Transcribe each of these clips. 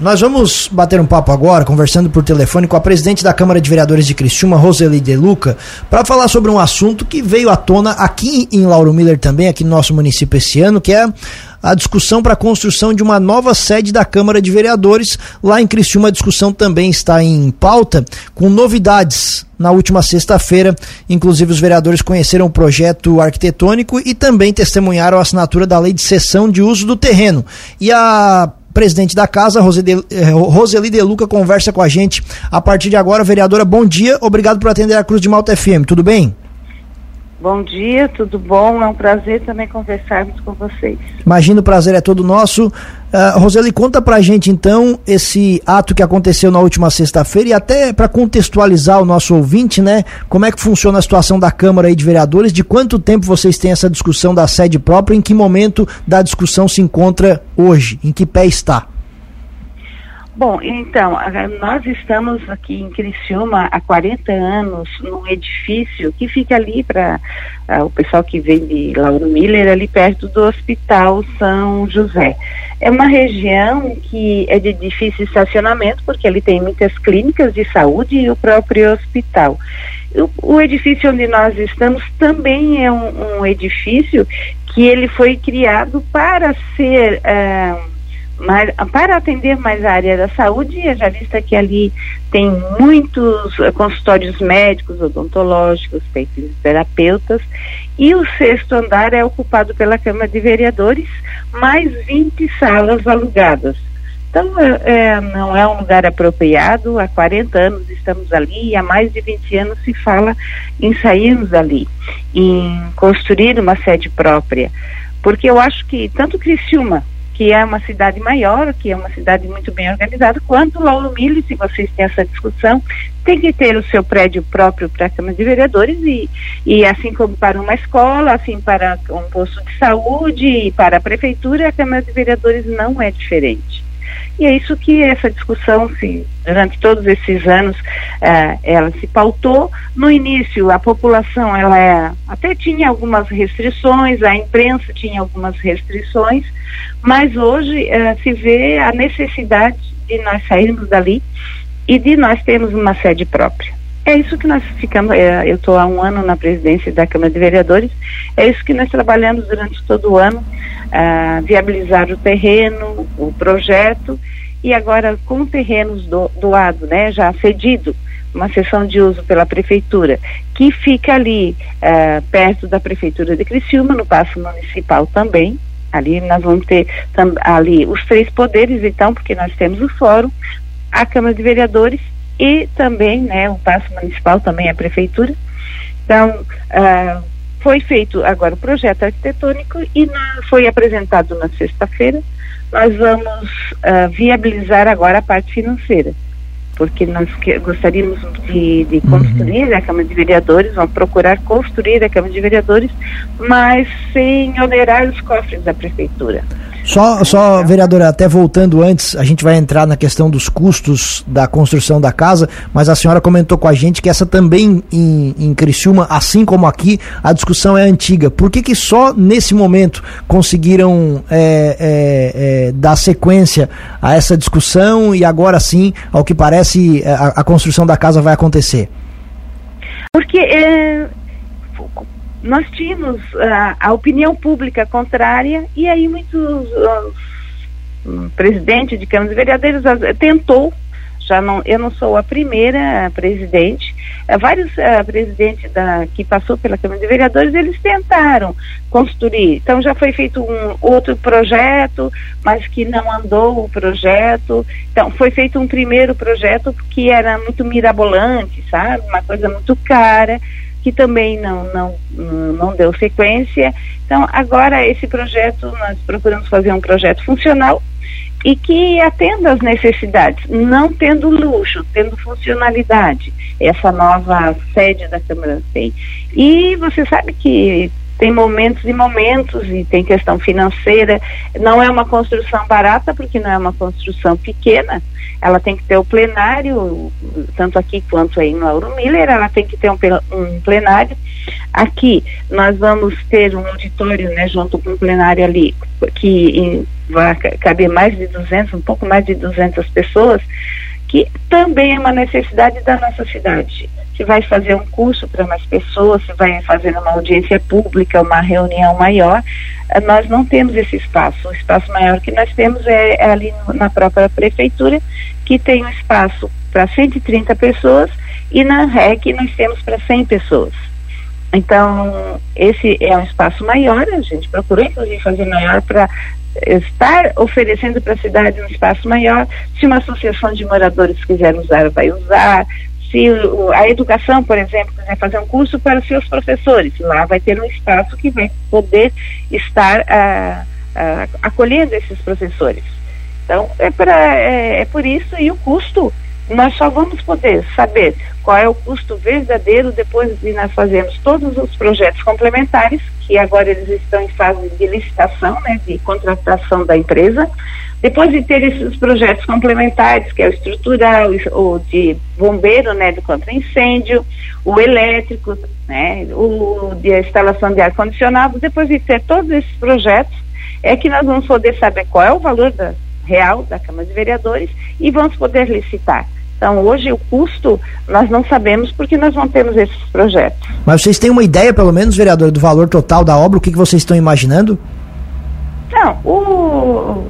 nós vamos bater um papo agora, conversando por telefone com a presidente da Câmara de Vereadores de Criciúma, Roseli De Luca, para falar sobre um assunto que veio à tona aqui em Lauro Miller também, aqui no nosso município esse ano, que é a discussão para a construção de uma nova sede da Câmara de Vereadores. Lá em Criciúma a discussão também está em pauta, com novidades na última sexta-feira. Inclusive, os vereadores conheceram o projeto arquitetônico e também testemunharam a assinatura da lei de cessão de uso do terreno. E a presidente da casa, eh, Roseli De Luca, conversa com a gente a partir de agora. Vereadora, bom dia. Obrigado por atender a Cruz de Malta FM. Tudo bem? Bom dia, tudo bom? É um prazer também conversarmos com vocês. Imagino o prazer é todo nosso. Uh, Roseli, conta pra gente então esse ato que aconteceu na última sexta-feira e até para contextualizar o nosso ouvinte, né? Como é que funciona a situação da Câmara aí de Vereadores? De quanto tempo vocês têm essa discussão da sede própria? Em que momento da discussão se encontra hoje? Em que pé está? Bom, então, nós estamos aqui em Criciúma há 40 anos num edifício que fica ali para uh, o pessoal que vem de Lauro Miller, ali perto do Hospital São José. É uma região que é de difícil estacionamento, porque ali tem muitas clínicas de saúde e o próprio hospital. O, o edifício onde nós estamos também é um, um, edifício que ele foi criado para ser. Uh, mas, para atender mais a área da saúde, já vista que ali tem muitos uh, consultórios médicos, odontológicos, terapeutas, e o sexto andar é ocupado pela Câmara de Vereadores, mais 20 salas alugadas. Então, é, é, não é um lugar apropriado, há 40 anos estamos ali, e há mais de 20 anos se fala em sairmos dali, em construir uma sede própria. Porque eu acho que tanto Criciúma que é uma cidade maior, que é uma cidade muito bem organizada, quanto Lauro Mille, se vocês têm essa discussão, tem que ter o seu prédio próprio para a Câmara de Vereadores e, e assim como para uma escola, assim para um posto de saúde e para a prefeitura, a Câmara de Vereadores não é diferente. E é isso que essa discussão, se, durante todos esses anos, uh, ela se pautou. No início, a população, ela é, até tinha algumas restrições, a imprensa tinha algumas restrições, mas hoje uh, se vê a necessidade de nós sairmos dali e de nós termos uma sede própria. É isso que nós ficamos, é, eu estou há um ano na presidência da Câmara de Vereadores, é isso que nós trabalhamos durante todo o ano, uh, viabilizar o terreno, o projeto, e agora com terrenos do, doado, né, já cedido, uma sessão de uso pela prefeitura, que fica ali uh, perto da prefeitura de Criciúma, no passo municipal também, ali nós vamos ter ali os três poderes, então, porque nós temos o fórum, a Câmara de Vereadores e também, né, o passo municipal também a prefeitura. Então, uh, foi feito agora o projeto arquitetônico e na, foi apresentado na sexta-feira. Nós vamos uh, viabilizar agora a parte financeira, porque nós que, gostaríamos de, de uhum. construir uhum. a Câmara de Vereadores, vamos procurar construir a Câmara de Vereadores, mas sem onerar os cofres da Prefeitura. Só, só, vereadora, até voltando antes, a gente vai entrar na questão dos custos da construção da casa, mas a senhora comentou com a gente que essa também em, em Criciúma, assim como aqui, a discussão é antiga. Por que, que só nesse momento conseguiram é, é, é, dar sequência a essa discussão e agora sim, ao que parece, a, a construção da casa vai acontecer? Porque é, nós tínhamos uh, a opinião pública contrária e aí muitos uh, presidente de Câmara de Vereadores uh, tentou já não eu não sou a primeira presidente vários presidentes da que passou pela Câmara de Vereadores eles tentaram construir. Então já foi feito um outro projeto mas que não andou o projeto. Então foi feito um primeiro projeto que era muito mirabolante sabe? Uma coisa muito cara que também não, não, não deu sequência. Então, agora esse projeto, nós procuramos fazer um projeto funcional e que atenda às necessidades, não tendo luxo, tendo funcionalidade. Essa nova sede da Câmara tem. E você sabe que tem momentos e momentos e tem questão financeira. Não é uma construção barata, porque não é uma construção pequena. Ela tem que ter o plenário, tanto aqui quanto aí no Auro Miller, ela tem que ter um, um plenário. Aqui nós vamos ter um auditório, né, junto com o plenário ali, que em, vai caber mais de 200, um pouco mais de 200 pessoas, que também é uma necessidade da nossa cidade se vai fazer um curso para mais pessoas, se vai fazer uma audiência pública, uma reunião maior, eh, nós não temos esse espaço. O espaço maior que nós temos é, é ali na própria prefeitura, que tem um espaço para 130 pessoas e na REC nós temos para 100 pessoas. Então, esse é um espaço maior, a gente procurou inclusive fazer maior para estar oferecendo para a cidade um espaço maior. Se uma associação de moradores quiser usar, vai usar se a educação, por exemplo, quiser fazer um curso para os seus professores, lá vai ter um espaço que vai poder estar ah, ah, acolhendo esses professores. Então, é, pra, é, é por isso, e o custo, nós só vamos poder saber qual é o custo verdadeiro depois de nós fazermos todos os projetos complementares, que agora eles estão em fase de licitação, né, de contratação da empresa, depois de ter esses projetos complementares, que é o estrutural, o de bombeiro, né, do contra-incêndio, o elétrico, né, o de instalação de ar-condicionado, depois de ter todos esses projetos, é que nós vamos poder saber qual é o valor da, real da Câmara de Vereadores e vamos poder licitar. Então, hoje, o custo, nós não sabemos porque nós não temos esses projetos. Mas vocês têm uma ideia, pelo menos, vereador, do valor total da obra? O que, que vocês estão imaginando? Não, o,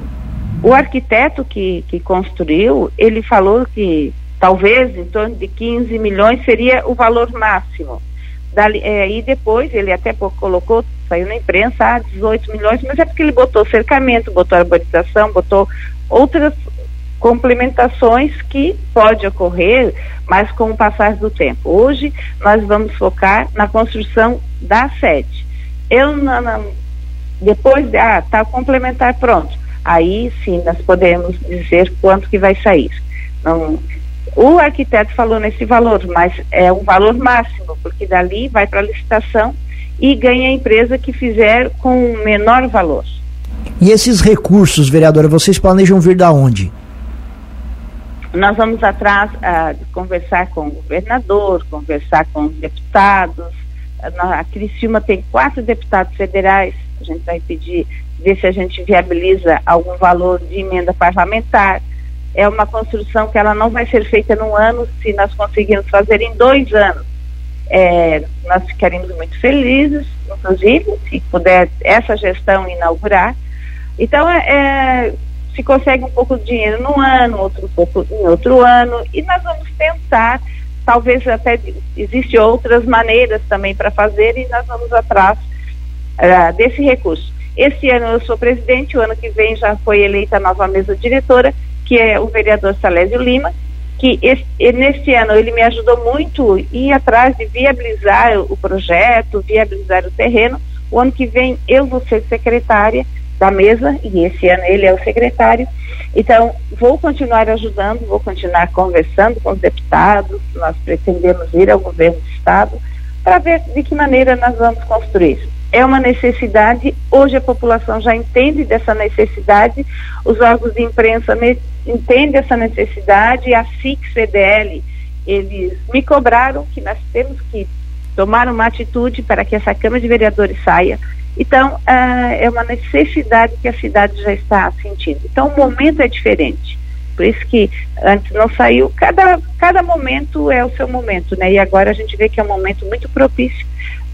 o arquiteto que, que construiu, ele falou que talvez em torno de 15 milhões seria o valor máximo. Dali, é, e depois ele até colocou, saiu na imprensa, ah, 18 milhões, mas é porque ele botou cercamento, botou arborização, botou outras complementações que pode ocorrer, mas com o passar do tempo. Hoje nós vamos focar na construção da sede. Eu, depois de, ah, tá complementar pronto aí sim nós podemos dizer quanto que vai sair. Não, o arquiteto falou nesse valor, mas é um valor máximo, porque dali vai para a licitação e ganha a empresa que fizer com menor valor. E esses recursos, vereadora, vocês planejam vir da onde? Nós vamos atrás uh, conversar com o governador, conversar com os deputados. A Criciúma tem quatro deputados federais. A gente vai pedir ver se a gente viabiliza algum valor de emenda parlamentar. É uma construção que ela não vai ser feita num ano, se nós conseguirmos fazer em dois anos. É, nós ficaremos muito felizes, inclusive, se puder essa gestão inaugurar. Então, é, é, se consegue um pouco de dinheiro num ano, outro pouco em outro ano, e nós vamos tentar, talvez até existem outras maneiras também para fazer, e nós vamos atrás uh, desse recurso. Esse ano eu sou presidente, o ano que vem já foi eleita a nova mesa diretora, que é o vereador Salésio Lima, que esse, nesse ano ele me ajudou muito ir atrás de viabilizar o projeto, viabilizar o terreno. O ano que vem eu vou ser secretária da mesa e esse ano ele é o secretário. Então, vou continuar ajudando, vou continuar conversando com os deputados, nós pretendemos ir ao governo do estado para ver de que maneira nós vamos construir é uma necessidade, hoje a população já entende dessa necessidade, os órgãos de imprensa entendem essa necessidade, a FIX CDL, eles me cobraram que nós temos que tomar uma atitude para que essa Câmara de Vereadores saia. Então, uh, é uma necessidade que a cidade já está sentindo. Então, o momento é diferente. Por isso que antes não saiu, cada, cada momento é o seu momento, né? E agora a gente vê que é um momento muito propício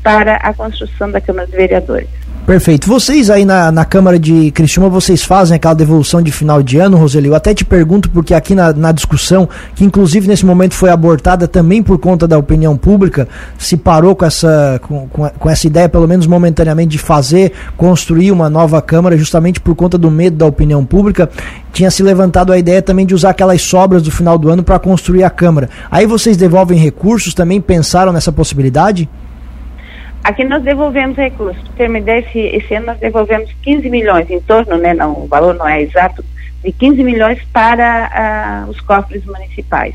para a construção da Câmara de Vereadores. Perfeito. Vocês aí na, na Câmara de Criciúma, vocês fazem aquela devolução de final de ano, Roseli? Eu até te pergunto, porque aqui na, na discussão, que inclusive nesse momento foi abortada também por conta da opinião pública, se parou com essa, com, com, com essa ideia, pelo menos momentaneamente, de fazer, construir uma nova Câmara, justamente por conta do medo da opinião pública. Tinha se levantado a ideia também de usar aquelas sobras do final do ano para construir a Câmara. Aí vocês devolvem recursos, também pensaram nessa possibilidade? Aqui nós devolvemos recursos. Para ter uma ideia, esse, ano nós devolvemos 15 milhões, em torno, né, não, o valor não é exato, de 15 milhões para uh, os cofres municipais.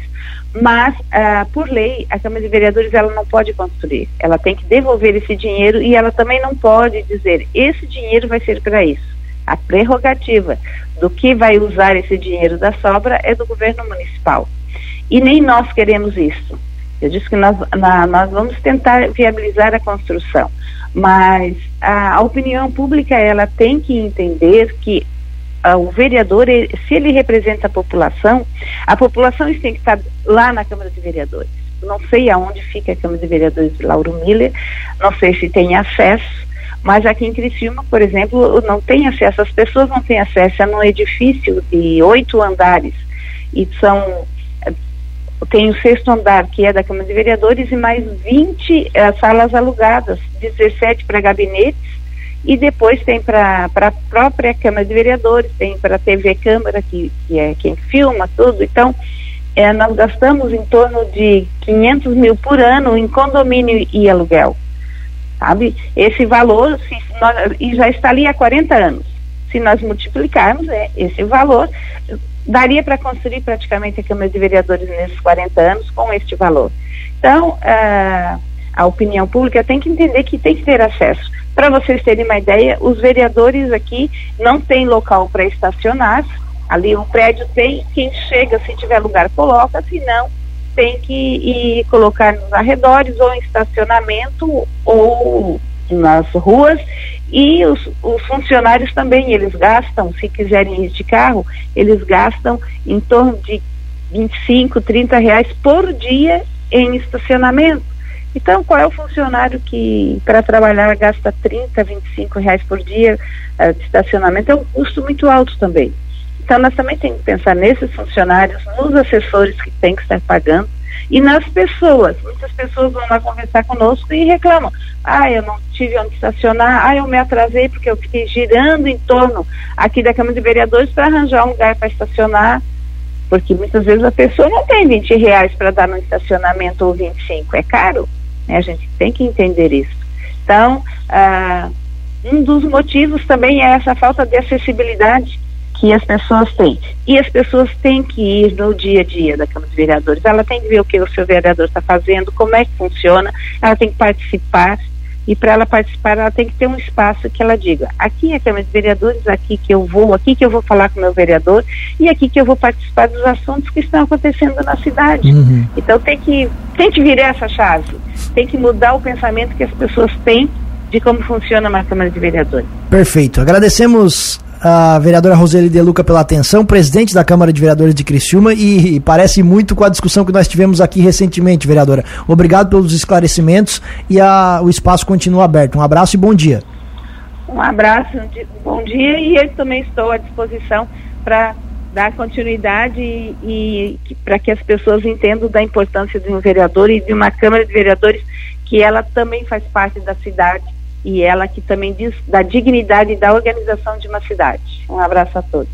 mas ah, por lei a Câmara de Vereadores ela não pode construir, ela tem que devolver esse dinheiro e ela também não pode dizer esse dinheiro vai ser para isso. A prerrogativa do que vai usar esse dinheiro da sobra é do governo municipal e nem nós queremos isso. Eu disse que nós, na, nós vamos tentar viabilizar a construção, mas a, a opinião pública ela tem que entender que uh, o vereador, ele, se ele representa a população, a população tem que estar lá na Câmara de Vereadores. Não sei aonde fica a Câmara de Vereadores de Lauro Miller, não sei se tem acesso, mas aqui em Criciúma, por exemplo, não tem acesso, as pessoas não têm acesso a um edifício de oito andares e são tem o sexto andar, que é da Câmara de Vereadores, e mais 20 uh, eh, salas alugadas, 17 para gabinetes, e depois tem para a própria Câmara de Vereadores, tem para a TV Câmara, que, que é quem filma tudo. Então, é, nós gastamos em torno de 500 mil por ano em condomínio e aluguel. Sabe? Esse valor, se nós, e já está ali há 40 anos. Se nós multiplicarmos é, esse valor, daria para construir praticamente a Câmara de Vereadores nesses 40 anos com este valor. Então, a, a opinião pública tem que entender que tem que ter acesso. Para vocês terem uma ideia, os vereadores aqui não têm local para estacionar. Ali o prédio tem, quem chega, se tiver lugar, coloca, se não, tem que ir colocar nos arredores ou em estacionamento ou nas ruas e os, os, funcionários também, eles gastam, se quiserem ir de carro, eles gastam em torno de 25, 30 reais por dia em estacionamento. Então, qual é o funcionário que para trabalhar gasta 30, 25 reais por dia uh, de estacionamento? É um custo muito alto também. Então, nós também temos que pensar nesses funcionários, nos assessores que têm que estar pagando, e nas pessoas. Muitas pessoas vão lá conversar conosco e reclamam. Ah, eu não tive onde estacionar, ah, eu me atrasei porque eu fiquei girando em torno aqui da Câmara de Vereadores para arranjar um lugar para estacionar. Porque muitas vezes a pessoa não tem 20 reais para dar no estacionamento ou 25, é caro. Né? A gente tem que entender isso. Então, ah, um dos motivos também é essa falta de acessibilidade que as pessoas têm. E as pessoas têm que ir no dia a dia da Câmara de Vereadores. Ela tem que ver o que o seu vereador está fazendo, como é que funciona, ela tem que participar. E para ela participar, ela tem que ter um espaço que ela diga: aqui é a Câmara de Vereadores, aqui que eu vou, aqui que eu vou falar com o meu vereador e aqui que eu vou participar dos assuntos que estão acontecendo na cidade. Uhum. Então tem que, tem que virar essa chave, tem que mudar o pensamento que as pessoas têm de como funciona uma Câmara de Vereadores. Perfeito. Agradecemos a vereadora Roseli De Luca pela atenção, presidente da Câmara de Vereadores de Criciúma e, e, parece muito com a discussão que nós tivemos aqui recentemente, vereadora. Obrigado pelos esclarecimentos e a, o espaço continua aberto. Um abraço e bom dia. Um abraço, bom dia e eu também estou à disposição para dar continuidade e, e para que as pessoas entendam da importância de um vereador e de uma Câmara de Vereadores que ela também faz parte da cidade e ela que também diz da dignidade da organização de uma cidade. Um abraço a todos.